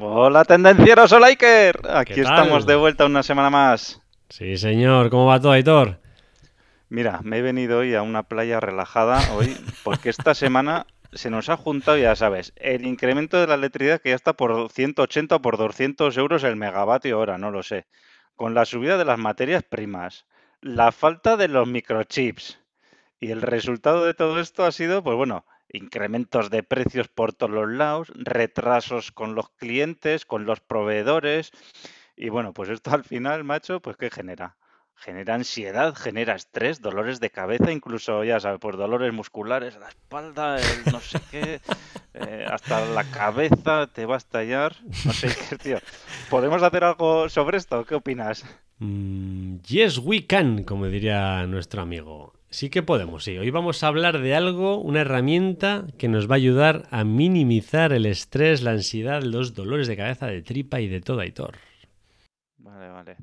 Hola, tendencieros, hola Iker. Aquí estamos de vuelta una semana más. Sí, señor, ¿cómo va todo, Aitor? Mira, me he venido hoy a una playa relajada hoy porque esta semana se nos ha juntado, ya sabes, el incremento de la electricidad que ya está por 180 o por 200 euros el megavatio hora, no lo sé. Con la subida de las materias primas, la falta de los microchips y el resultado de todo esto ha sido, pues bueno, incrementos de precios por todos los lados, retrasos con los clientes, con los proveedores y bueno, pues esto al final, macho, pues ¿qué genera? Genera ansiedad, genera estrés, dolores de cabeza, incluso, ya sabes, pues dolores musculares, la espalda, el no sé qué, eh, hasta la cabeza te va a estallar. No sé qué, tío. ¿Podemos hacer algo sobre esto? ¿Qué opinas? Mm, yes, we can, como diría nuestro amigo. Sí que podemos, sí. Hoy vamos a hablar de algo, una herramienta que nos va a ayudar a minimizar el estrés, la ansiedad, los dolores de cabeza, de tripa y de todo, Aitor. Vale, vale.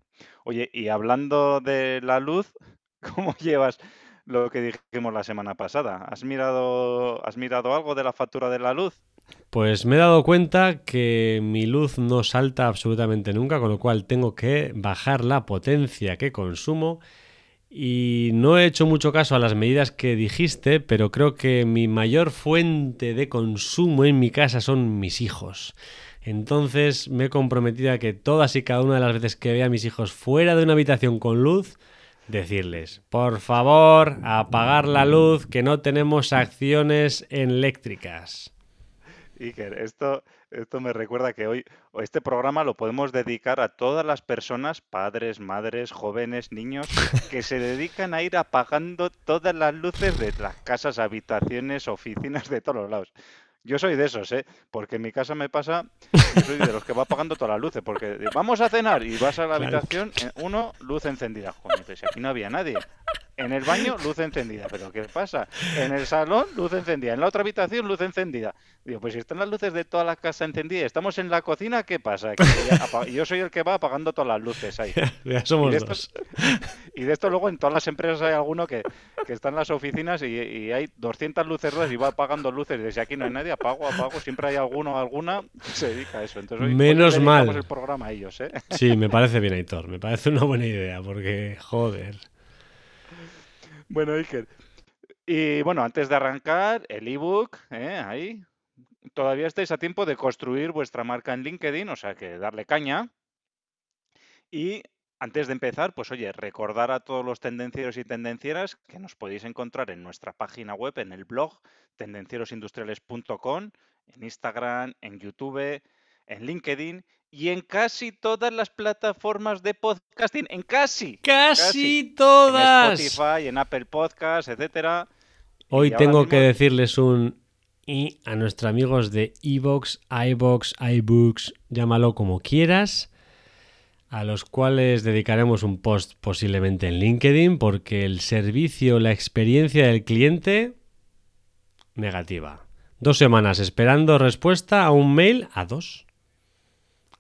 Oye, y hablando de la luz, ¿cómo llevas lo que dijimos la semana pasada? ¿Has mirado, has mirado algo de la factura de la luz? Pues me he dado cuenta que mi luz no salta absolutamente nunca, con lo cual tengo que bajar la potencia que consumo. Y no he hecho mucho caso a las medidas que dijiste, pero creo que mi mayor fuente de consumo en mi casa son mis hijos. Entonces me he comprometido a que todas y cada una de las veces que vea a mis hijos fuera de una habitación con luz, decirles, por favor, apagar la luz, que no tenemos acciones eléctricas. Iker, esto, esto me recuerda que hoy este programa lo podemos dedicar a todas las personas, padres, madres, jóvenes, niños, que se dedican a ir apagando todas las luces de las casas, habitaciones, oficinas, de todos los lados. Yo soy de esos, ¿eh? Porque en mi casa me pasa, yo soy de los que va apagando todas las luces, porque vamos a cenar y vas a la habitación, eh, uno, luz encendida. Joder, dices, aquí no había nadie. En el baño, luz encendida. ¿Pero qué pasa? En el salón, luz encendida. En la otra habitación, luz encendida. Digo, pues si están las luces de toda la casa encendidas, estamos en la cocina, ¿qué pasa? Que yo soy el que va apagando todas las luces ahí. Ya somos Y de dos. Y de esto luego en todas las empresas hay alguno que, que está en las oficinas y, y hay 200 luces rojas y va apagando luces. Desde aquí no hay nadie, apago, apago. Siempre hay alguno o alguna que se dedica a eso. Entonces hoy, Menos mal. el programa a ellos, ¿eh? Sí, me parece bien, Aitor. Me parece una buena idea, porque, joder. Bueno, Iker. Y bueno, antes de arrancar, el ebook, ¿eh? Ahí. Todavía estáis a tiempo de construir vuestra marca en LinkedIn, o sea que darle caña. Y antes de empezar, pues oye, recordar a todos los tendencieros y tendencieras que nos podéis encontrar en nuestra página web, en el blog, tendencierosindustriales.com, en Instagram, en YouTube, en LinkedIn y en casi todas las plataformas de podcasting, en casi. ¡Casi En todas! Spotify, en Apple Podcasts, etcétera. Hoy Y tengo que decirles un y a nuestros amigos de iBox, iBox, iBooks, llámalo como quieras, a los cuales dedicaremos un post posiblemente en LinkedIn, porque el servicio, la experiencia del cliente, negativa. Dos semanas esperando respuesta a un mail, a dos.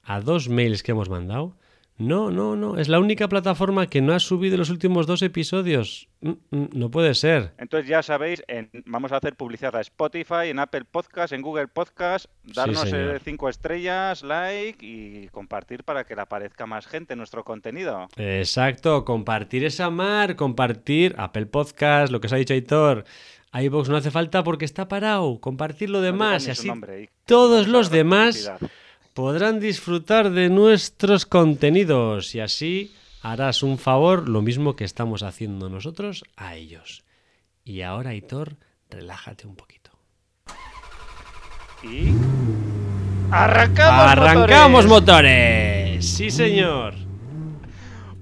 A dos mails que hemos mandado. No, no, no. Es la única plataforma que no ha subido los últimos dos episodios. Mm, mm, No puede ser. Entonces ya sabéis, en- vamos a hacer publicidad a Spotify, en Apple Podcasts, en Google Podcasts, darnos eh, cinco estrellas, like y compartir para que le aparezca más gente nuestro contenido. Exacto, compartir esa mar, compartir Apple Podcast, lo que os ha dicho Aitor. iVoox no hace falta porque está parado. Compartir lo demás y así nombre, y- todos los demás publicidad. Podrán disfrutar de nuestros contenidos y así harás un favor, lo mismo que estamos haciendo nosotros a ellos. Y ahora, Aitor, relájate un poquito. Y arrancamos. ¡Arrancamos motores! motores! Sí, señor.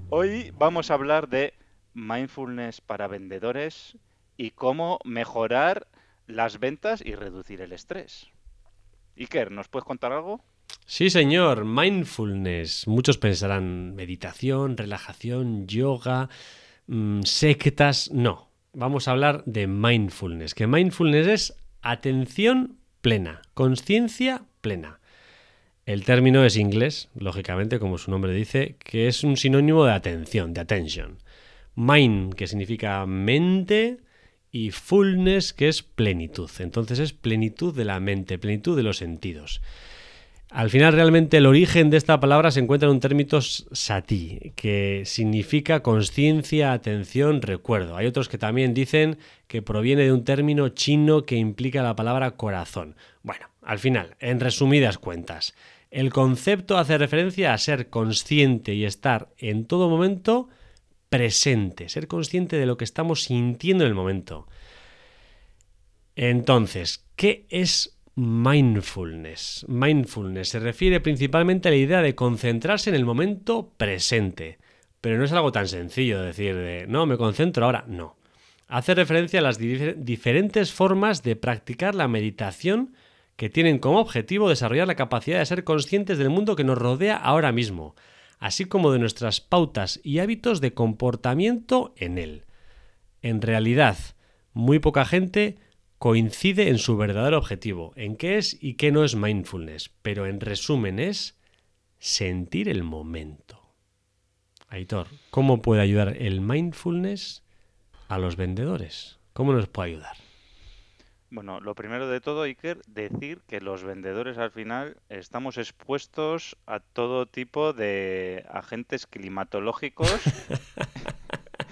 Hoy vamos a hablar de mindfulness para vendedores y cómo mejorar las ventas y reducir el estrés. Iker, ¿nos puedes contar algo? Sí, señor, mindfulness. Muchos pensarán meditación, relajación, yoga, mm, sectas. No, vamos a hablar de mindfulness, que mindfulness es atención plena, conciencia plena. El término es inglés, lógicamente, como su nombre dice, que es un sinónimo de atención, de attention. Mind, que significa mente, y fullness, que es plenitud. Entonces es plenitud de la mente, plenitud de los sentidos. Al final, realmente el origen de esta palabra se encuentra en un término sati, que significa conciencia, atención, recuerdo. Hay otros que también dicen que proviene de un término chino que implica la palabra corazón. Bueno, al final, en resumidas cuentas, el concepto hace referencia a ser consciente y estar en todo momento presente, ser consciente de lo que estamos sintiendo en el momento. Entonces, ¿qué es mindfulness? Mindfulness se refiere principalmente a la idea de concentrarse en el momento presente. Pero no es algo tan sencillo decir de, no, me concentro ahora. No. Hace referencia a las diferentes formas de practicar la meditación que tienen como objetivo desarrollar la capacidad de ser conscientes del mundo que nos rodea ahora mismo, así como de nuestras pautas y hábitos de comportamiento en él. En realidad, muy poca gente coincide en su verdadero objetivo, en qué es y qué no es mindfulness, pero en resumen es sentir el momento. Aitor, ¿cómo puede ayudar el mindfulness a los vendedores? ¿Cómo nos puede ayudar? Bueno, lo primero de todo, Iker, decir que los vendedores al final estamos expuestos a todo tipo de agentes climatológicos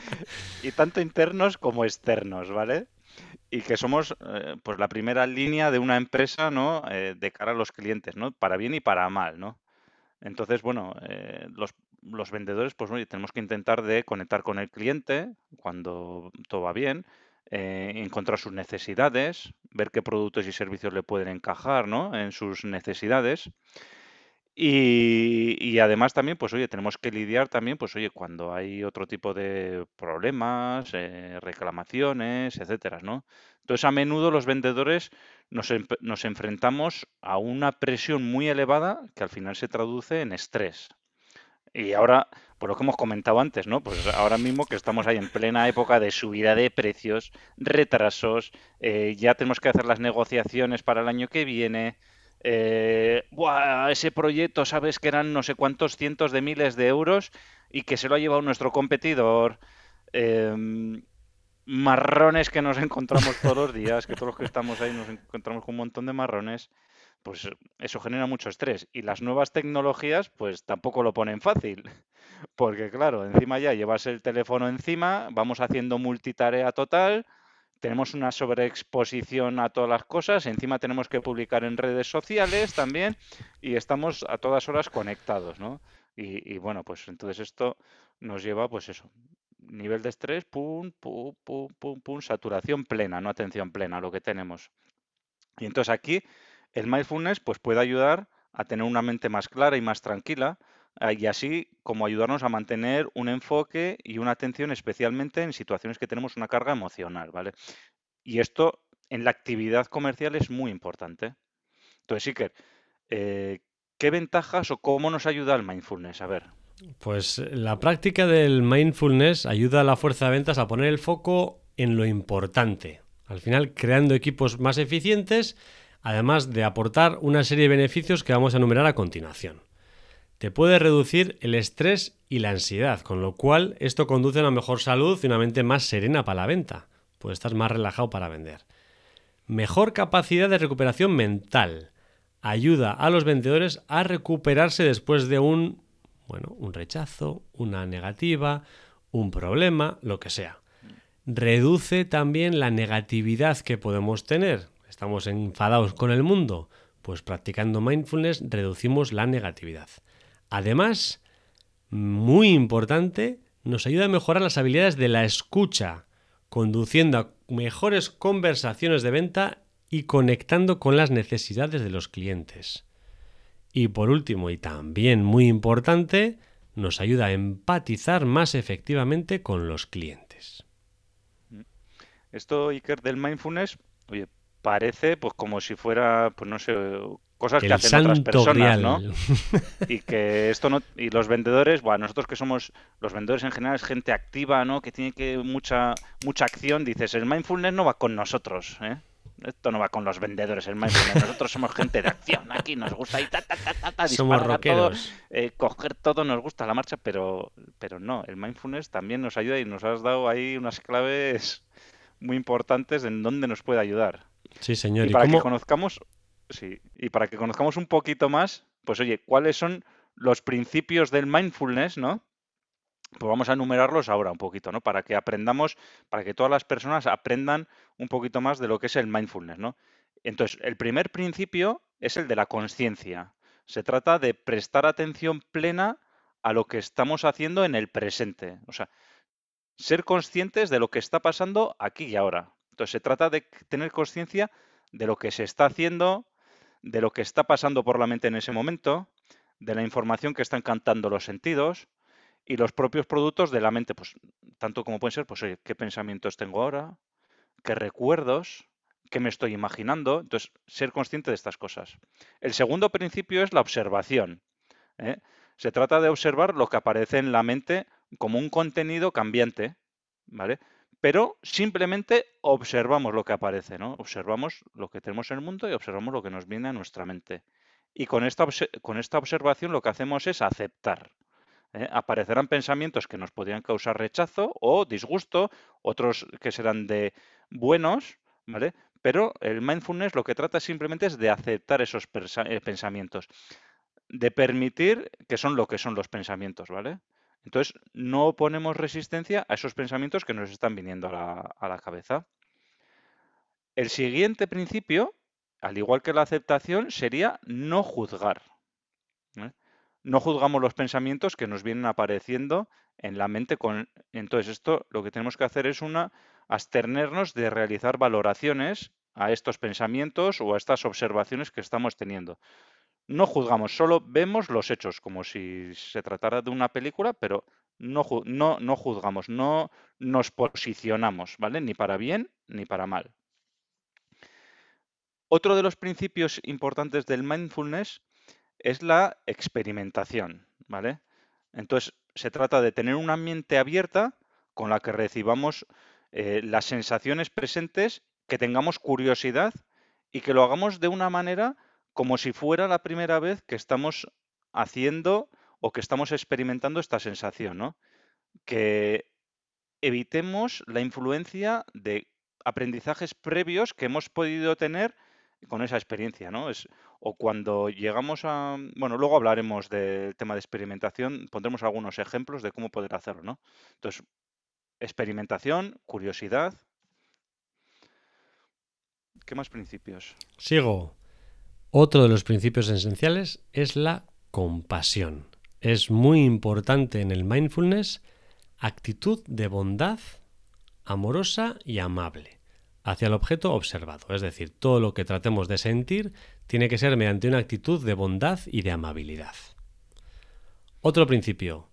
y tanto internos como externos, ¿vale? Y que somos eh, pues la primera línea de una empresa, ¿no? Eh, de cara a los clientes, ¿no? Para bien y para mal, ¿no? Entonces, bueno, eh, los, los vendedores, pues oye, tenemos que intentar de conectar con el cliente cuando todo va bien eh, encontrar sus necesidades, ver qué productos y servicios le pueden encajar, ¿no? En sus necesidades. Y, además también, pues oye, tenemos que lidiar también, pues oye, cuando hay otro tipo de problemas, eh, reclamaciones, etcétera, ¿no? Entonces, a menudo los vendedores nos, nos enfrentamos a una presión muy elevada que al final se traduce en estrés. Y ahora, por lo que hemos comentado antes, ¿no? Pues ahora mismo que estamos ahí en plena época de subida de precios, retrasos, eh, ya tenemos que hacer las negociaciones para el año que viene. Eh, ese proyecto, sabes que eran no sé cuántos cientos de miles de euros y que se lo ha llevado nuestro competidor. Em, marrones que nos encontramos todos los días, que todos los que estamos ahí nos encontramos con un montón de marrones pues eso genera mucho estrés. Y las nuevas tecnologías, pues tampoco lo ponen fácil. Porque claro, encima ya llevas el teléfono encima, vamos haciendo multitarea total, tenemos una sobreexposición a todas las cosas, encima tenemos que publicar en redes sociales también y estamos a todas horas conectados, ¿no? Y, y bueno, pues entonces esto nos lleva, pues eso, nivel de estrés, pum, pum, pum, pum, pum, saturación plena, no atención plena, lo que tenemos. Y entonces aquí el mindfulness pues, puede ayudar a tener una mente más clara y más tranquila y así como ayudarnos a mantener un enfoque y una atención especialmente en situaciones que tenemos una carga emocional, ¿vale? Y esto en la actividad comercial es muy importante. Entonces, Iker, eh, ¿qué ventajas o cómo nos ayuda el mindfulness? A ver. Pues la práctica del mindfulness ayuda a la fuerza de ventas a poner el foco en lo importante. Al final, creando equipos más eficientes además de aportar una serie de beneficios que vamos a enumerar a continuación. Te puede reducir el estrés y la ansiedad, con lo cual esto conduce a una mejor salud y una mente más serena para la venta, pues estás más relajado para vender. Mejor capacidad de recuperación mental. Ayuda a los vendedores a recuperarse después de un, bueno, un rechazo, una negativa, un problema, lo que sea. Reduce también la negatividad que podemos tener, estamos enfadados con el mundo, pues practicando mindfulness reducimos la negatividad. Además, muy importante, nos ayuda a mejorar las habilidades de la escucha, conduciendo a mejores conversaciones de venta y conectando con las necesidades de los clientes. Y por último, y también muy importante, nos ayuda a empatizar más efectivamente con los clientes. Esto, Iker, del mindfulness, oye, parece pues como si fuera, pues no sé, cosas que hacen otras personas, ¿no? Y que esto no y los vendedores, bueno, nosotros que somos los vendedores en general es gente activa, ¿no? Que tiene que mucha mucha acción, dices, el mindfulness no va con nosotros, ¿eh? Esto no va con los vendedores, el mindfulness. Nosotros somos gente de acción, aquí nos gusta y ta, ta, ta, ta, somos rockeros. Eh, coger todo nos gusta la marcha, pero, pero no, el mindfulness también nos ayuda y nos has dado ahí unas claves muy importantes en dónde nos puede ayudar. Sí, señor. Y, para que conozcamos, sí, y para que conozcamos un poquito más, pues oye, ¿cuáles son los principios del mindfulness, no? Pues vamos a enumerarlos ahora un poquito, ¿no? Para que aprendamos, para que todas las personas aprendan un poquito más de lo que es el mindfulness, ¿no? Entonces, el primer principio es el de la conciencia. Se trata de prestar atención plena a lo que estamos haciendo en el presente. O sea, ser conscientes de lo que está pasando aquí y ahora. Entonces, se trata de tener conciencia de lo que se está haciendo, de lo que está pasando por la mente en ese momento, de la información que están cantando los sentidos, y los propios productos de la mente, pues tanto como pueden ser, pues oye, qué pensamientos tengo ahora, qué recuerdos, qué me estoy imaginando. Entonces, ser consciente de estas cosas. El segundo principio es la observación. ¿eh? Se trata de observar lo que aparece en la mente como un contenido cambiante, ¿vale? Pero simplemente observamos lo que aparece, ¿no? Observamos lo que tenemos en el mundo y observamos lo que nos viene a nuestra mente. Y con esta, con esta observación lo que hacemos es aceptar. ¿eh? aparecerán pensamientos que nos podrían causar rechazo o disgusto, otros que serán de buenos, ¿vale? Pero el mindfulness lo que trata simplemente es de aceptar esos eh, pensamientos, de permitir que son lo que son los pensamientos, ¿vale? Entonces, no ponemos resistencia a esos pensamientos que nos están viniendo a la, cabeza. El siguiente principio, al igual que la aceptación, sería no juzgar. ¿eh? no juzgamos los pensamientos que nos vienen apareciendo en la mente. Con... Entonces, esto lo que tenemos que hacer es una abstenernos de realizar valoraciones a estos pensamientos o a estas observaciones que estamos teniendo. No juzgamos, solo vemos los hechos, como si se tratara de una película, pero no, no, no juzgamos, no nos posicionamos, ¿vale? Ni para bien ni para mal. Otro de los principios importantes del mindfulness es la experimentación, ¿vale? Entonces, se trata de tener una mente abierta con la que recibamos eh, las sensaciones presentes, que tengamos curiosidad y que lo hagamos de una manera como si fuera la primera vez que estamos haciendo o que estamos experimentando esta sensación, ¿no? Que evitemos la influencia de aprendizajes previos que hemos podido tener con esa experiencia, ¿no? Es, o cuando llegamos a... Bueno, luego hablaremos del tema de experimentación, pondremos algunos ejemplos de cómo poder hacerlo, ¿no? Entonces, experimentación, curiosidad. ¿Qué más principios? Sigo. Otro de los principios esenciales es la compasión. Es muy importante en el mindfulness actitud de bondad amorosa y amable hacia el objeto observado. Es decir, todo lo que tratemos de sentir tiene que ser mediante una actitud de bondad y de amabilidad. Otro principio,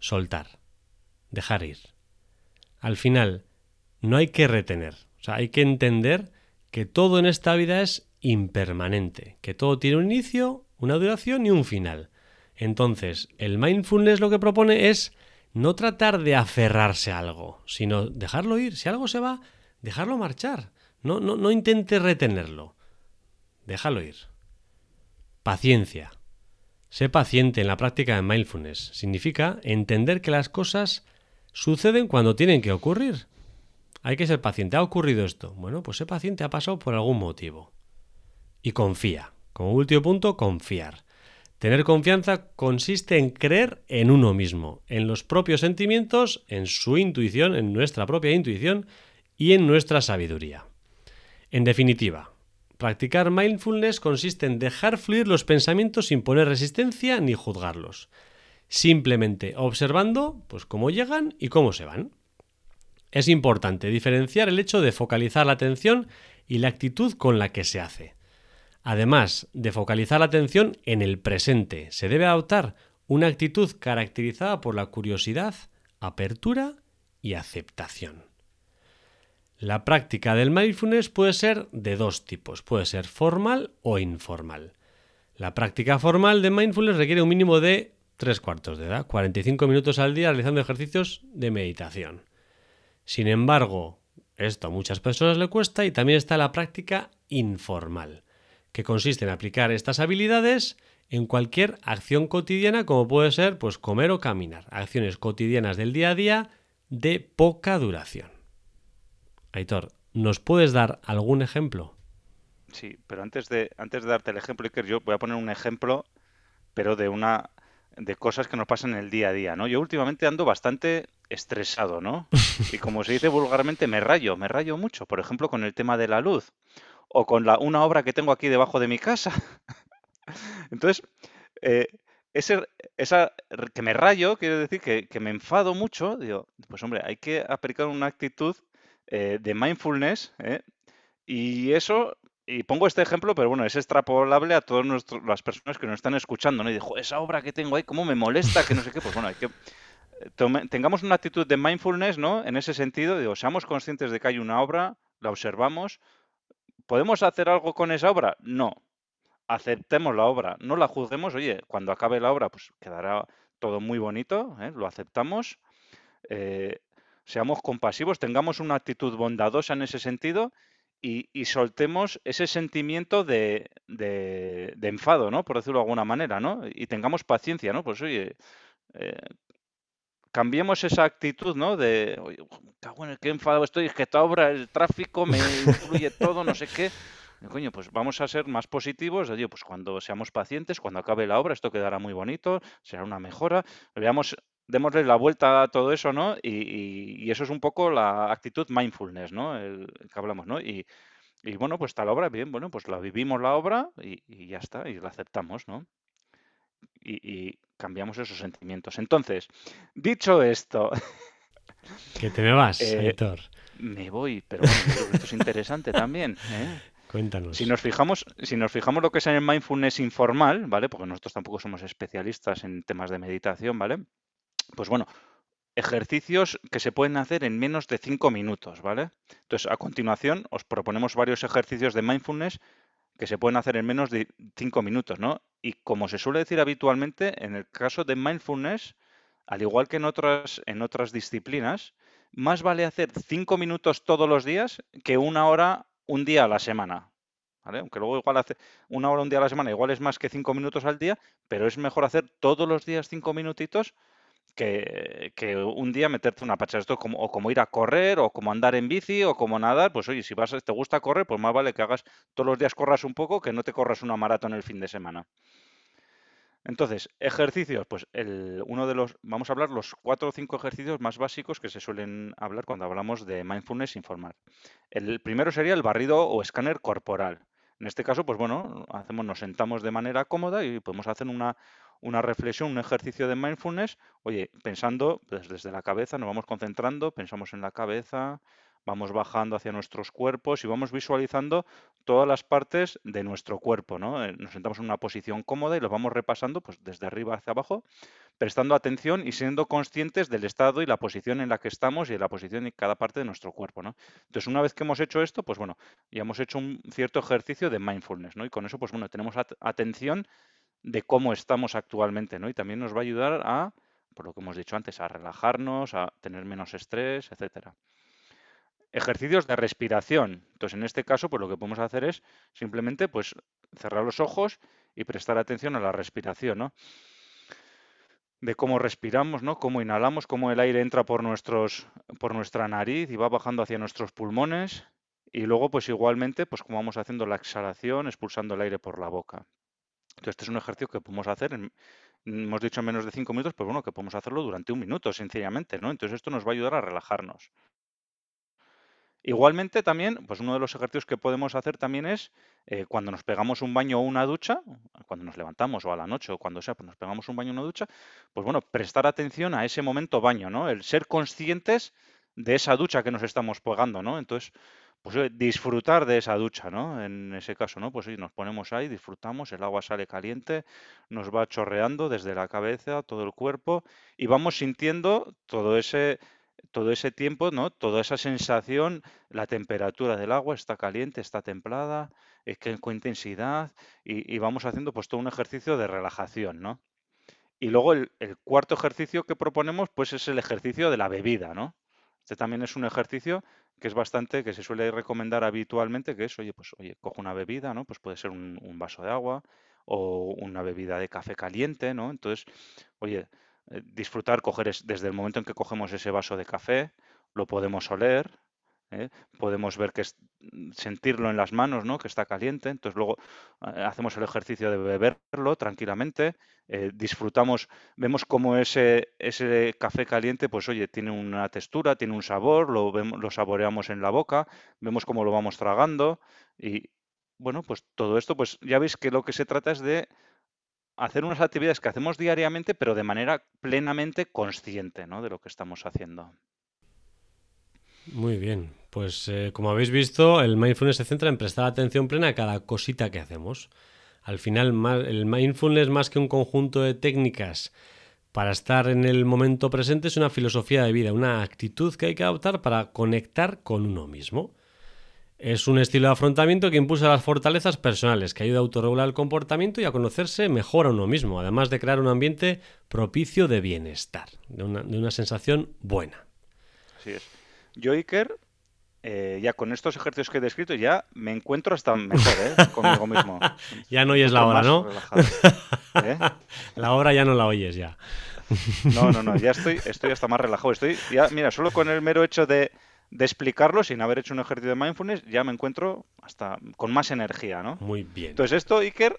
soltar, dejar ir. Al final, no hay que retener, o sea, hay que entender que todo en esta vida es impermanente, que todo tiene un inicio, una duración y un final. Entonces, el mindfulness lo que propone es no tratar de aferrarse a algo, sino dejarlo ir. Si algo se va, dejarlo marchar. No, no, no intentes retenerlo. Déjalo ir. Paciencia. Sé paciente en la práctica de mindfulness. Significa entender que las cosas suceden cuando tienen que ocurrir. Hay que ser paciente. ¿Ha ocurrido esto? Bueno, pues sé paciente, ha pasado por algún motivo. Y confía. Como último punto, confiar. Tener confianza consiste en creer en uno mismo, en los propios sentimientos, en su intuición, en nuestra propia intuición y en nuestra sabiduría. En definitiva, practicar mindfulness consiste en dejar fluir los pensamientos sin poner resistencia ni juzgarlos, simplemente observando pues cómo llegan y cómo se van. Es importante diferenciar el hecho de focalizar la atención y la actitud con la que se hace. Además de focalizar la atención en el presente, se debe adoptar una actitud caracterizada por la curiosidad, apertura y aceptación. La práctica del mindfulness puede ser de dos tipos, puede ser formal o informal. La práctica formal de mindfulness requiere un mínimo de tres cuartos de edad, 45 minutos al día realizando ejercicios de meditación. Sin embargo, esto a muchas personas le cuesta y también está la práctica informal, que consiste en aplicar estas habilidades en cualquier acción cotidiana como puede ser pues comer o caminar, acciones cotidianas del día a día de poca duración. Aitor, ¿nos puedes dar algún ejemplo? Sí, pero antes de, antes de darte el ejemplo, Iker, yo voy a poner un ejemplo, pero de una de cosas que nos pasan en el día a día, ¿no? Yo últimamente ando bastante estresado, ¿no? Y como se dice vulgarmente, me rayo, me rayo mucho, por ejemplo, con el tema de la luz o con la, una obra que tengo aquí debajo de mi casa. Entonces, eh, ese, esa que me rayo, quiere decir que, me enfado mucho, digo, pues hombre, hay que aplicar una actitud eh, de mindfulness, ¿eh? Y eso, y pongo este ejemplo, pero bueno, es extrapolable a todas las personas que nos están escuchando, ¿no? Y esa obra que tengo ahí, cómo me molesta, que no sé qué, pues bueno, hay que eh, tengamos una actitud de mindfulness, ¿no? En ese sentido, digo, seamos conscientes de que hay una obra, la observamos. ¿Podemos hacer algo con esa obra? No. Aceptemos la obra, no la juzguemos. Oye, cuando acabe la obra, pues quedará todo muy bonito, ¿eh? lo aceptamos. Eh, seamos compasivos, tengamos una actitud bondadosa en ese sentido y, soltemos ese sentimiento de, enfado, ¿no? Por decirlo de alguna manera, ¿no? Y tengamos paciencia, ¿no? Pues oye, eh, cambiemos esa actitud, ¿no? De, qué enfadado estoy, es que esta obra, el tráfico me influye todo, no sé qué. Coño, pues vamos a ser más positivos. Oye, pues cuando seamos pacientes, cuando acabe la obra, esto quedará muy bonito, será una mejora. Veamos, démosle la vuelta a todo eso, ¿no? Y, eso es un poco la actitud mindfulness, ¿no? El, que hablamos, ¿no? Y, bueno, pues está obra, bien, bueno, pues la vivimos la obra y, ya está, y la aceptamos, ¿no? Y, cambiamos esos sentimientos. Entonces, dicho esto... Que te me vas, eh, Me voy, pero bueno, esto es interesante también. ¿eh? Cuéntanos. Si nos fijamos, si nos fijamos lo que es en el mindfulness informal, ¿vale? Porque nosotros tampoco somos especialistas en temas de meditación, ¿vale? Pues bueno, ejercicios que se pueden hacer en menos de cinco minutos, ¿vale? Entonces, a continuación, os proponemos varios ejercicios de mindfulness que se pueden hacer en menos de cinco minutos, ¿no? Y como se suele decir habitualmente, en el caso de mindfulness, al igual que en otras, en otras disciplinas, más vale hacer cinco minutos todos los días que una hora un día a la semana. ¿vale? Aunque luego igual hace una hora un día a la semana, igual es más que cinco minutos al día, pero es mejor hacer todos los días cinco minutitos que, un día meterte una pacha. Esto como, o como ir a correr, o como andar en bici, o como nadar. Pues oye, si vas, te gusta correr, pues más vale que hagas todos los días corras un poco que no te corras una maratón el fin de semana. Entonces, ejercicios, pues el, uno de los, vamos a hablar los cuatro o cinco ejercicios más básicos que se suelen hablar cuando hablamos de mindfulness informal. El primero sería el barrido o escáner corporal. En este caso, pues bueno, hacemos, nos sentamos de manera cómoda y podemos hacer una, una reflexión, un ejercicio de mindfulness, oye, pensando pues, desde la cabeza, nos vamos concentrando, pensamos en la cabeza, vamos bajando hacia nuestros cuerpos y vamos visualizando todas las partes de nuestro cuerpo, ¿no? Eh, nos sentamos en una posición cómoda y lo vamos repasando pues desde arriba hacia abajo, prestando atención y siendo conscientes del estado y la posición en la que estamos y de la posición en cada parte de nuestro cuerpo, ¿no? Entonces, una vez que hemos hecho esto, pues bueno, ya hemos hecho un cierto ejercicio de mindfulness, ¿no? Y con eso, pues bueno, tenemos atención de cómo estamos actualmente, ¿no? Y también nos va a ayudar a, por lo que hemos dicho antes, a relajarnos, a tener menos estrés, etcétera. Ejercicios de respiración. Entonces, en este caso, pues lo que podemos hacer es simplemente pues cerrar los ojos y prestar atención a la respiración, ¿no? De cómo respiramos, ¿no? Cómo inhalamos, cómo el aire entra por nuestros por nuestra nariz y va bajando hacia nuestros pulmones y luego pues igualmente pues como vamos haciendo la exhalación, expulsando el aire por la boca. Entonces, este es un ejercicio que podemos hacer en, hemos dicho en menos de cinco minutos, pues bueno, que podemos hacerlo durante un minuto, sencillamente, ¿no? Entonces esto nos va a ayudar a relajarnos. Igualmente también, pues uno de los ejercicios que podemos hacer también es eh, cuando nos pegamos un baño o una ducha, cuando nos levantamos o a la noche o cuando sea, pues nos pegamos un baño o una ducha, pues bueno, prestar atención a ese momento baño, ¿no? El ser conscientes de esa ducha que nos estamos pegando, ¿no? Entonces, pues disfrutar de esa ducha, ¿no? En ese caso, ¿no? Pues sí, nos ponemos ahí, disfrutamos, el agua sale caliente, nos va chorreando desde la cabeza, todo el cuerpo y vamos sintiendo todo ese todo ese tiempo, ¿no? Toda esa sensación, la temperatura del agua está caliente, está templada, es que con intensidad y, vamos haciendo pues todo un ejercicio de relajación, ¿no? Y luego el, el cuarto ejercicio que proponemos pues es el ejercicio de la bebida, ¿no? Este también es un ejercicio que es bastante, que se suele recomendar habitualmente, que es, oye, pues, oye, cojo una bebida, ¿no? Pues puede ser un, un vaso de agua o una bebida de café caliente, ¿no? Entonces, oye, eh, disfrutar, coger es- desde el momento en que cogemos ese vaso de café, lo podemos oler, ¿eh? Podemos ver que es, mm, sentirlo en las manos, ¿no? Que está caliente. Entonces luego eh, hacemos el ejercicio de beberlo tranquilamente, eh, disfrutamos, vemos cómo ese, ese café caliente, pues oye, tiene una textura, tiene un sabor, lo vemos, lo saboreamos en la boca, vemos cómo lo vamos tragando y bueno, pues todo esto, pues ya veis que lo que se trata es de hacer unas actividades que hacemos diariamente, pero de manera plenamente consciente, ¿no? De lo que estamos haciendo. Muy bien, pues eh, como habéis visto, el mindfulness se centra en prestar atención plena a cada cosita que hacemos. Al final, el mindfulness más que un conjunto de técnicas para estar en el momento presente es una filosofía de vida, una actitud que hay que adoptar para conectar con uno mismo. Es un estilo de afrontamiento que impulsa las fortalezas personales, que ayuda a autorregular el comportamiento y a conocerse mejor a uno mismo, además de crear un ambiente propicio de bienestar, de una, de una sensación buena. Así es. Yo, Iker, eh, ya con estos ejercicios que he descrito, ya me encuentro hasta mejor, ¿eh? Conmigo mismo. Ya no oyes la hora, ¿no? ¿Eh? La hora ya no la oyes ya. No, no, no, ya estoy, estoy hasta más relajado. Estoy, ya, mira, solo con el mero hecho de, de explicarlo, sin haber hecho un ejercicio de mindfulness, ya me encuentro hasta con más energía, ¿no? Muy bien. Entonces, esto, Iker,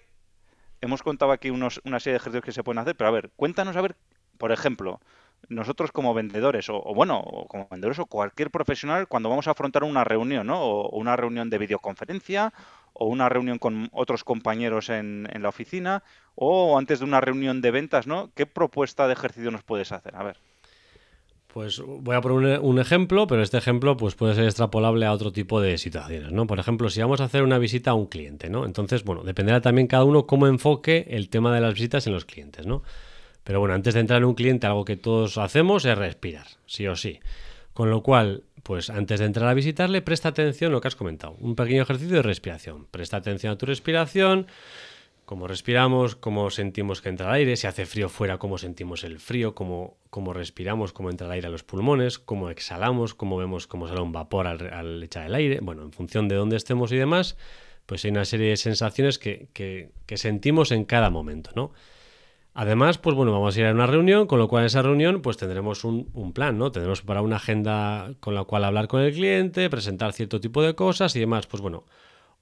hemos contado aquí unos, una serie de ejercicios que se pueden hacer, pero a ver, cuéntanos, a ver, por ejemplo, nosotros como vendedores, o, o bueno, o como vendedores o cualquier profesional, cuando vamos a afrontar una reunión, ¿no? O, una reunión de videoconferencia, o una reunión con otros compañeros en, en la oficina, o antes de una reunión de ventas, ¿no? ¿Qué propuesta de ejercicio nos puedes hacer? A ver. Pues voy a poner un ejemplo, pero este ejemplo pues, puede ser extrapolable a otro tipo de situaciones, ¿no? Por ejemplo, si vamos a hacer una visita a un cliente, ¿no? Entonces, bueno, dependerá también cada uno cómo enfoque el tema de las visitas en los clientes, ¿no? Pero bueno, antes de entrar en un cliente, algo que todos hacemos es respirar, sí o sí. Con lo cual, pues antes de entrar a visitarle, presta atención a lo que has comentado. Un pequeño ejercicio de respiración. Presta atención a tu respiración, cómo respiramos, cómo sentimos que entra el aire, si hace frío fuera, cómo sentimos el frío, cómo, cómo respiramos, cómo entra el aire a los pulmones, cómo exhalamos, cómo vemos cómo sale un vapor al, echar el aire. Bueno, en función de dónde estemos y demás, pues hay una serie de sensaciones que, que sentimos en cada momento, ¿no? Además, pues bueno, vamos a ir a una reunión, con lo cual en esa reunión pues tendremos un, plan, ¿no? Tendremos para una agenda con la cual hablar con el cliente, presentar cierto tipo de cosas y demás. Pues bueno,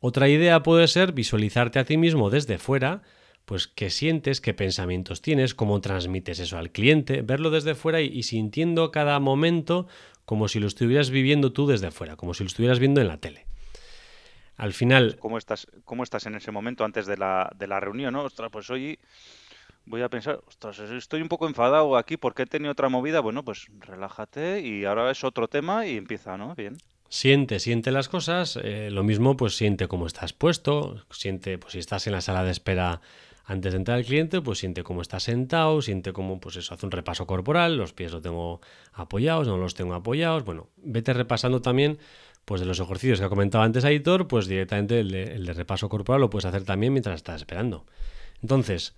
otra idea puede ser visualizarte a ti mismo desde fuera, pues qué sientes, qué pensamientos tienes, cómo transmites eso al cliente, verlo desde fuera y, y sintiendo cada momento como si lo estuvieras viviendo tú desde fuera, como si lo estuvieras viendo en la tele. Al final... ¿Cómo estás, cómo estás en ese momento antes de la, de la reunión, no? Ostras, pues hoy voy a pensar, ostras, estoy un poco enfadado aquí porque he tenido otra movida. Bueno, pues relájate y ahora es otro tema y empieza, ¿no? Bien. Siente, siente las cosas. Eh, lo mismo, pues siente cómo estás puesto. Siente, pues si estás en la sala de espera antes de entrar al cliente, pues siente cómo está sentado, siente cómo, pues eso, hace un repaso corporal, los pies los tengo apoyados, no los tengo apoyados. Bueno, vete repasando también, pues de los ejercicios que ha comentado antes Aitor, pues directamente el el de repaso corporal lo puedes hacer también mientras estás esperando. Entonces,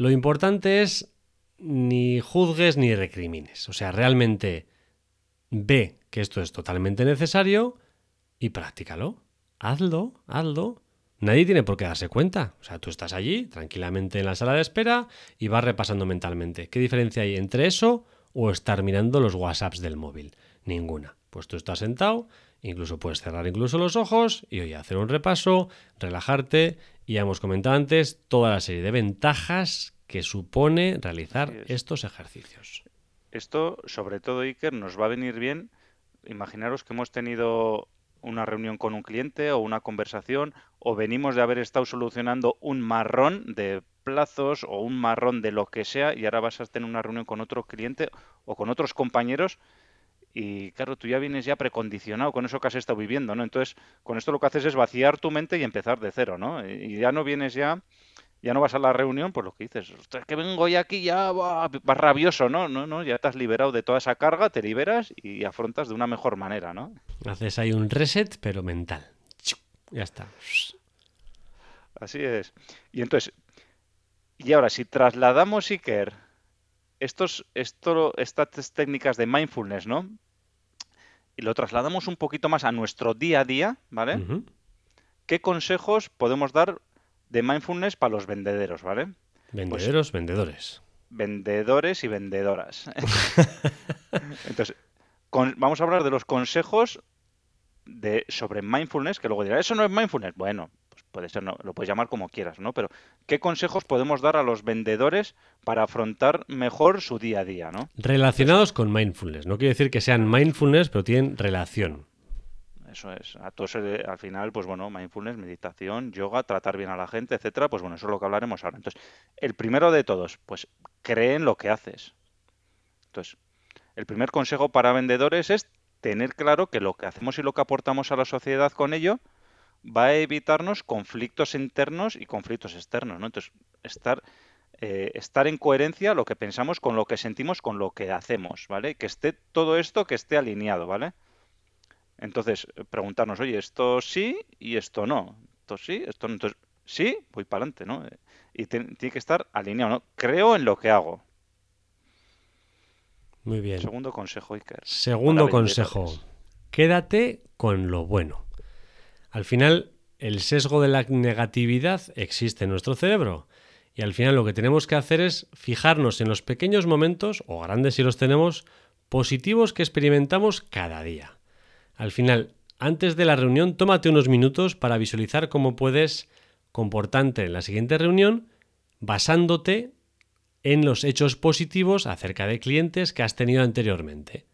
lo importante es ni juzgues ni recrimines. O sea, realmente ve que esto es totalmente necesario y practícalo. Hazlo, hazlo. Nadie tiene por qué darse cuenta. O sea, tú estás allí, tranquilamente en la sala de espera, y vas repasando mentalmente. ¿Qué diferencia hay entre eso o estar mirando los WhatsApps del móvil? Ninguna. Pues tú estás sentado, incluso puedes cerrar incluso los ojos y oye, hacer un repaso, relajarte. Y ya hemos comentado antes toda la serie de ventajas que supone realizar estos ejercicios. Esto, sobre todo, Iker, nos va a venir bien. Imaginaros que hemos tenido una reunión con un cliente o una conversación o venimos de haber estado solucionando un marrón de plazos o un marrón de lo que sea y ahora vas a tener una reunión con otro cliente o con otros compañeros y claro, tú ya vienes ya precondicionado con eso que has estado viviendo, ¿no? Entonces, con esto lo que haces es vaciar tu mente y empezar de cero, ¿no? Y ya no vienes ya ya no vas a la reunión, pues lo que dices, es que vengo ya aquí ya vas rabioso, ¿no? No, no, ya te has liberado de toda esa carga, te liberas y afrontas de una mejor manera, ¿no? Haces ahí un reset, pero mental. Ya está. Así es. Y entonces, y ahora, si trasladamos Iker, estos, esto, estas técnicas de mindfulness, ¿no? Y lo trasladamos un poquito más a nuestro día a día, ¿vale? ¿Qué consejos podemos dar de mindfulness para los vendederos, ¿vale? Vendederos, vendedores. Vendedores y vendedoras. Entonces, vamos a hablar de los consejos de, sobre mindfulness, que luego dirá, eso no es mindfulness. Bueno, pues puede ser, no, lo puedes llamar como quieras, ¿no? Pero, ¿qué consejos podemos dar a los vendedores para afrontar mejor su día a día, ¿no? Relacionados con mindfulness. No quiere decir que sean mindfulness, pero tienen relación. Eso es. A todos al final, pues bueno, mindfulness, meditación, yoga, tratar bien a la gente, etcétera, pues bueno, eso es lo que hablaremos ahora. Entonces, el primero de todos, pues cree en lo que haces. Entonces, el primer consejo para vendedores es tener claro que lo que hacemos y lo que aportamos a la sociedad con ello va a evitarnos conflictos internos y conflictos externos, ¿no? Entonces, estar eh, estar en coherencia lo que pensamos con lo que sentimos, con lo que hacemos, ¿vale? Que esté todo esto, que esté alineado, ¿vale? Entonces, eh, preguntarnos, oye, esto sí y esto no. Esto sí, esto no. Entonces, sí, voy para adelante, ¿no? Eh, y tiene que estar alineado, ¿no? Creo en lo que hago. Muy bien. Segundo consejo, Iker. Segundo consejo. Quédate con lo bueno. Al final, el sesgo de la negatividad existe en nuestro cerebro. Y al final lo que tenemos que hacer es fijarnos en los pequeños momentos, o grandes si los tenemos, positivos que experimentamos cada día. Al final, antes de la reunión, tómate unos minutos para visualizar cómo puedes comportarte en la siguiente reunión basándote en los hechos positivos acerca de clientes que has tenido anteriormente.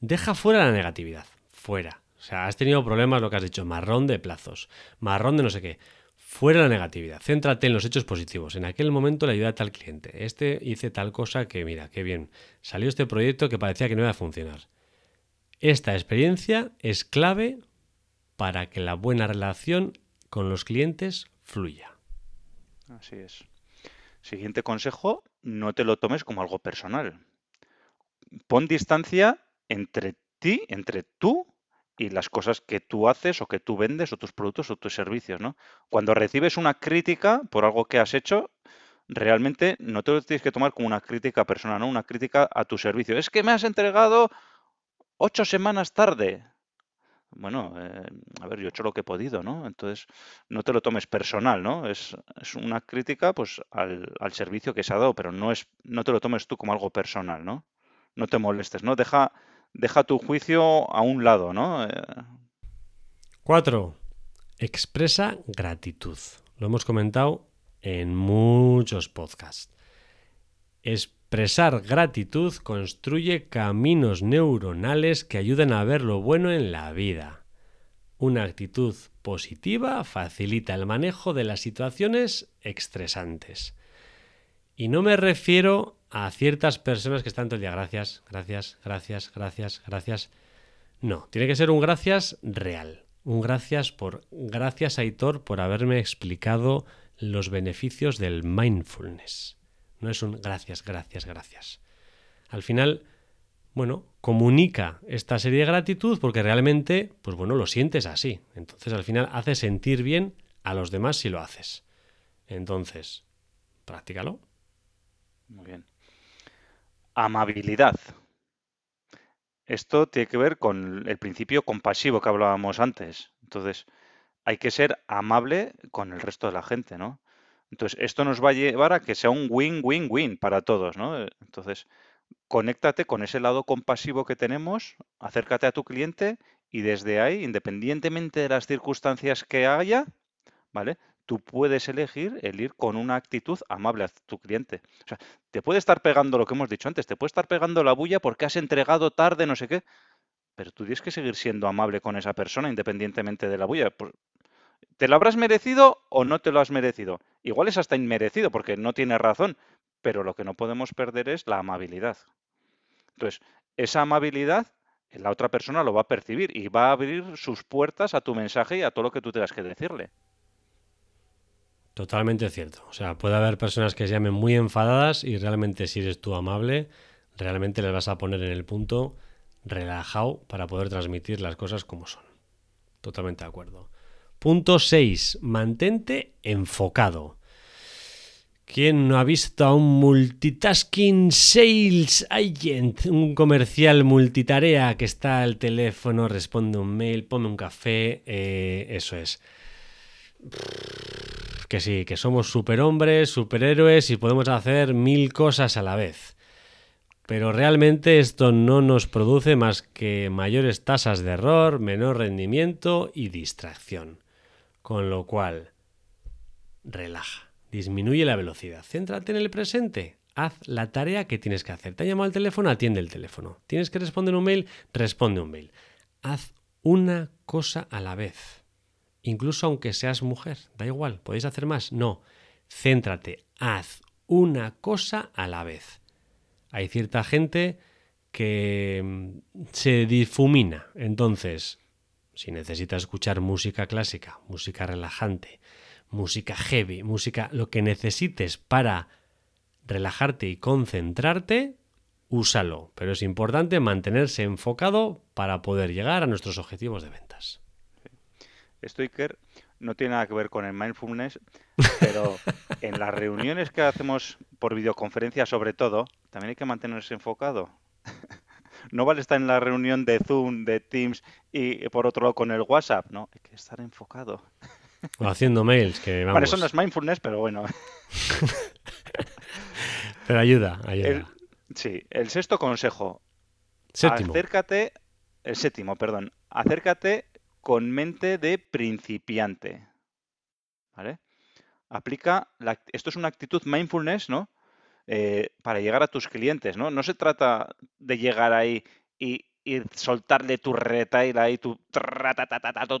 Deja fuera la negatividad, fuera. O sea, has tenido problemas, lo que has dicho, marrón de plazos, marrón de no sé qué. Fuera la negatividad, céntrate en los hechos positivos. En aquel momento le ayudaste al cliente. Este hice tal cosa que, mira, qué bien. Salió este proyecto que parecía que no iba a funcionar. Esta experiencia es clave para que la buena relación con los clientes fluya. Así es. Siguiente consejo, no te lo tomes como algo personal. Pon distancia entre ti, entre tú y las cosas que tú haces o que tú vendes o tus productos o tus servicios, ¿no? Cuando recibes una crítica por algo que has hecho, realmente no te lo tienes que tomar como una crítica personal, ¿no? Una crítica a tu servicio. Es que me has entregado ocho semanas tarde. Bueno, eh, a ver, yo he hecho lo que he podido, ¿no? Entonces, no te lo tomes personal, ¿no? Es, una crítica pues al, servicio que se ha dado, pero no es, no te lo tomes tú como algo personal, ¿no? No te molestes, ¿no? Deja, deja tu juicio a un lado, ¿no? Eh, Cuatro. Expresa gratitud. Lo hemos comentado en muchos podcasts. Es Expresar gratitud construye caminos neuronales que ayudan a ver lo bueno en la vida. Una actitud positiva facilita el manejo de las situaciones estresantes. Y no me refiero a ciertas personas que están todo el día gracias, gracias, gracias, gracias, gracias. No, tiene que ser un gracias real. Un gracias por gracias Aitor por haberme explicado los beneficios del mindfulness. No es un gracias, gracias, gracias. Al final, bueno, comunica esta serie de gratitud porque realmente, pues bueno, lo sientes así. Entonces al final hace sentir bien a los demás si lo haces. Entonces, practícalo. Muy bien. Amabilidad. Esto tiene que ver con el principio compasivo que hablábamos antes. Entonces, hay que ser amable con el resto de la gente, ¿no? Entonces, esto nos va a llevar a que sea un win-win-win para todos, ¿no? Entonces, conéctate con ese lado compasivo que tenemos, acércate a tu cliente y desde ahí, independientemente de las circunstancias que haya, ¿vale? Tú puedes elegir el ir con una actitud amable a tu cliente. O sea, te puede estar pegando lo que hemos dicho antes, te puede estar pegando la bulla porque has entregado tarde, no sé qué, pero tú tienes que seguir siendo amable con esa persona independientemente de la bulla. ¿Te lo habrás merecido o no te lo has merecido? Igual es hasta inmerecido porque no tiene razón, pero lo que no podemos perder es la amabilidad. Entonces, esa amabilidad la otra persona lo va a percibir y va a abrir sus puertas a tu mensaje y a todo lo que tú tengas que decirle. Totalmente cierto. O sea, puede haber personas que se llamen muy enfadadas y realmente si eres tú amable, realmente les vas a poner en el punto relajado para poder transmitir las cosas como son. Totalmente de acuerdo. Punto 6. Mantente enfocado. ¿Quién no ha visto a un multitasking sales agent, un comercial multitarea que está al teléfono, responde un mail, pone un café? Eh, eso es. Que sí, que somos superhombres, superhéroes y podemos hacer mil cosas a la vez. Pero realmente esto no nos produce más que mayores tasas de error, menor rendimiento y distracción. Con lo cual, relaja Disminuye la velocidad. Céntrate en el presente. Haz la tarea que tienes que hacer. Te ha llamado el teléfono, atiende el teléfono. Tienes que responder un mail, responde un mail. Haz una cosa a la vez. Incluso aunque seas mujer, da igual, ¿podéis hacer más? No. Céntrate, haz una cosa a la vez. Hay cierta gente que mm, se difumina. Entonces, si necesitas escuchar música clásica, música relajante, música heavy, música, lo que necesites para relajarte y concentrarte, úsalo. Pero es importante mantenerse enfocado para poder llegar a nuestros objetivos de ventas. Esto, Iker, no tiene nada que ver con el mindfulness, pero en las reuniones que hacemos por videoconferencia, sobre todo, también hay que mantenerse enfocado. No vale estar en la reunión de Zoom, de Teams y por otro lado con el WhatsApp, no, hay que estar enfocado. O haciendo mails, que vamos. Para eso no es mindfulness, pero bueno. pero ayuda, ayuda. sí, el sexto consejo. Séptimo. Acércate, el séptimo, perdón. Acércate con mente de principiante. ¿Vale? Aplica, esto es una actitud mindfulness, ¿no? Eh, para llegar a tus clientes, ¿no? No se trata de llegar ahí y y soltarle tu retail ahí, tu,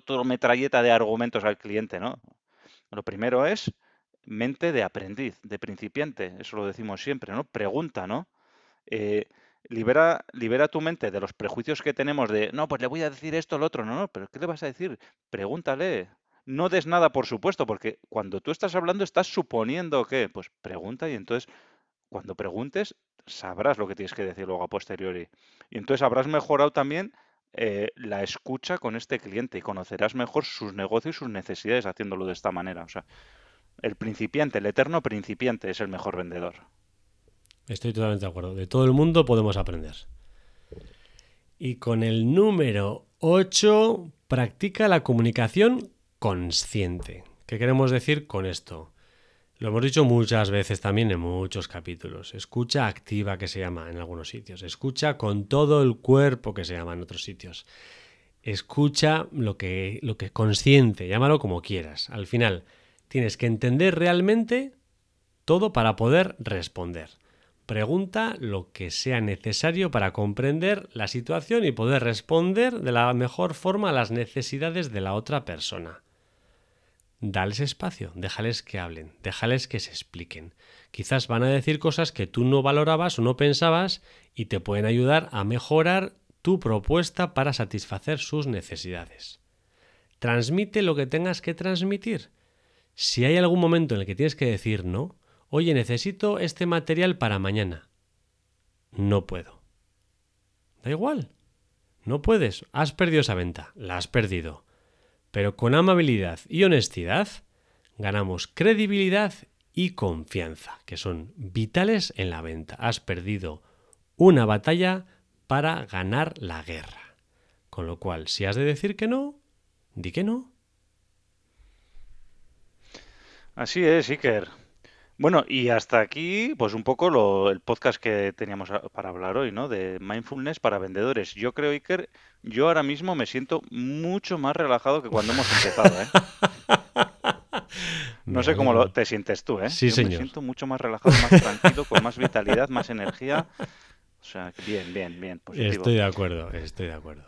tu metralleta de argumentos al cliente, ¿no? Lo primero es mente de aprendiz, de principiante, eso lo decimos siempre, ¿no? Pregunta, ¿no? Eh, libera, libera tu mente de los prejuicios que tenemos de, no, pues le voy a decir esto lo otro, no, no, pero ¿qué le vas a decir? Pregúntale. No des nada, por supuesto, porque cuando tú estás hablando estás suponiendo que, pues pregunta y entonces cuando preguntes sabrás lo que tienes que decir luego a posteriori. Y entonces habrás mejorado también eh, la escucha con este cliente y conocerás mejor sus negocios y sus necesidades haciéndolo de esta manera. O sea, el principiante, el eterno principiante es el mejor vendedor. Estoy totalmente de acuerdo. De todo el mundo podemos aprender. Y con el número 8, practica la comunicación consciente. ¿Qué queremos decir con esto? Lo hemos dicho muchas veces también en muchos capítulos. Escucha activa que se llama en algunos sitios. Escucha con todo el cuerpo que se llama en otros sitios. Escucha lo que, lo que consciente, llámalo como quieras. Al final, tienes que entender realmente todo para poder responder. Pregunta lo que sea necesario para comprender la situación y poder responder de la mejor forma a las necesidades de la otra persona. Dales espacio, déjales que hablen, déjales que se expliquen. Quizás van a decir cosas que tú no valorabas o no pensabas y te pueden ayudar a mejorar tu propuesta para satisfacer sus necesidades. Transmite lo que tengas que transmitir. Si hay algún momento en el que tienes que decir no, oye, necesito este material para mañana. No puedo. Da igual. No puedes. Has perdido esa venta. La has perdido. Pero con amabilidad y honestidad ganamos credibilidad y confianza, que son vitales en la venta. Has perdido una batalla para ganar la guerra. Con lo cual, si has de decir que no, di que no. Así es, Iker. Bueno, y hasta aquí, pues un poco lo, el podcast que teníamos para hablar hoy, ¿no? De mindfulness para vendedores. Yo creo, Iker, yo ahora mismo me siento mucho más relajado que cuando hemos empezado, ¿eh? No sé cómo lo, te sientes tú, ¿eh? Sí, yo me siento mucho más relajado, más tranquilo, con más vitalidad, más energía. O sea, bien, bien, bien. Positivo. Estoy de acuerdo, estoy de acuerdo.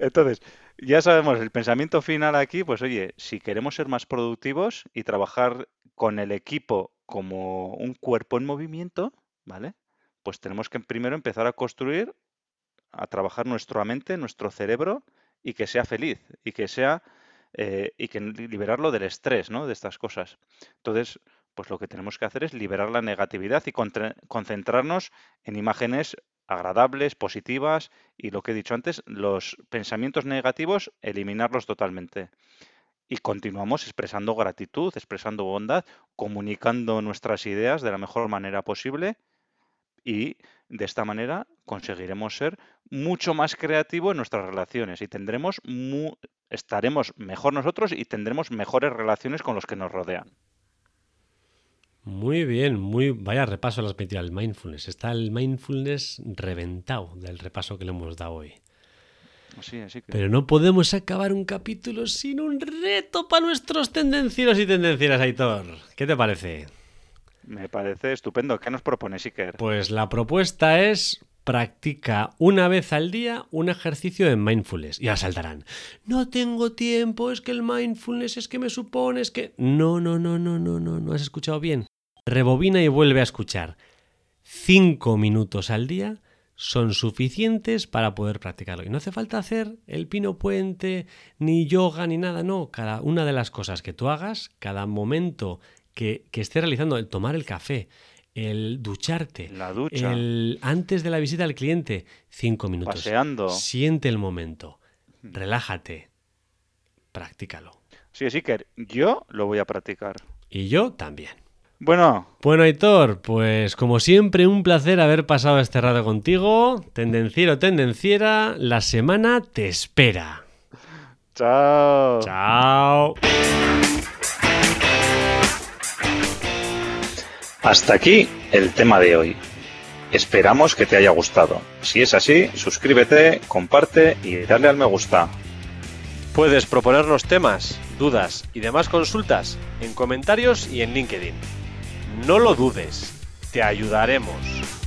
Entonces, ya sabemos, el pensamiento final aquí, pues oye, si queremos ser más productivos y trabajar con el equipo como un cuerpo en movimiento, ¿vale? Pues tenemos que primero empezar a construir, a trabajar nuestra mente, nuestro cerebro y que sea feliz y que sea eh, y que liberarlo del estrés, ¿no? De estas cosas. Entonces, pues lo que tenemos que hacer es liberar la negatividad y concentrarnos en imágenes agradables, positivas y lo que he dicho antes, los pensamientos negativos, eliminarlos totalmente. Y continuamos expresando gratitud, expresando bondad, comunicando nuestras ideas de la mejor manera posible y de esta manera conseguiremos ser mucho más creativos en nuestras relaciones y tendremos estaremos mejor nosotros y tendremos mejores relaciones con los que nos rodean. Muy bien, muy vaya repaso las metido al mindfulness. Está el mindfulness reventado del repaso que le hemos dado hoy. Pero no podemos acabar un capítulo sin un reto para nuestros tendencieros y tendencieras, Aitor. ¿Qué te parece? Me parece estupendo. ¿Qué nos propone Iker? Pues la propuesta es practica una vez al día un ejercicio en mindfulness. Y ahora saltarán. No tengo tiempo, es que el mindfulness es que me supone, es que... No, no, no, no, no, no, no has escuchado bien. Rebobina y vuelve a escuchar. Cinco minutos al día son suficientes para poder practicarlo. Y no hace falta hacer el pino puente, ni yoga, ni nada, no. Cada una de las cosas que tú hagas, cada momento que, que estés realizando, el tomar el café, el ducharte, la ducha. el antes de la visita al cliente, cinco minutos. Paseando. Siente el momento, relájate, practícalo. Sí, sí que yo lo voy a practicar. Y yo también. Bueno. Bueno, Aitor, pues como siempre, un placer haber pasado este rato contigo. Tendenciero, tendenciera, la semana te espera. Chao. Chao. Hasta aquí el tema de hoy. Esperamos que te haya gustado. Si es así, suscríbete, comparte y dale al me gusta. Puedes proponernos temas, dudas y demás consultas en comentarios y en LinkedIn. No lo dudes, te ayudaremos.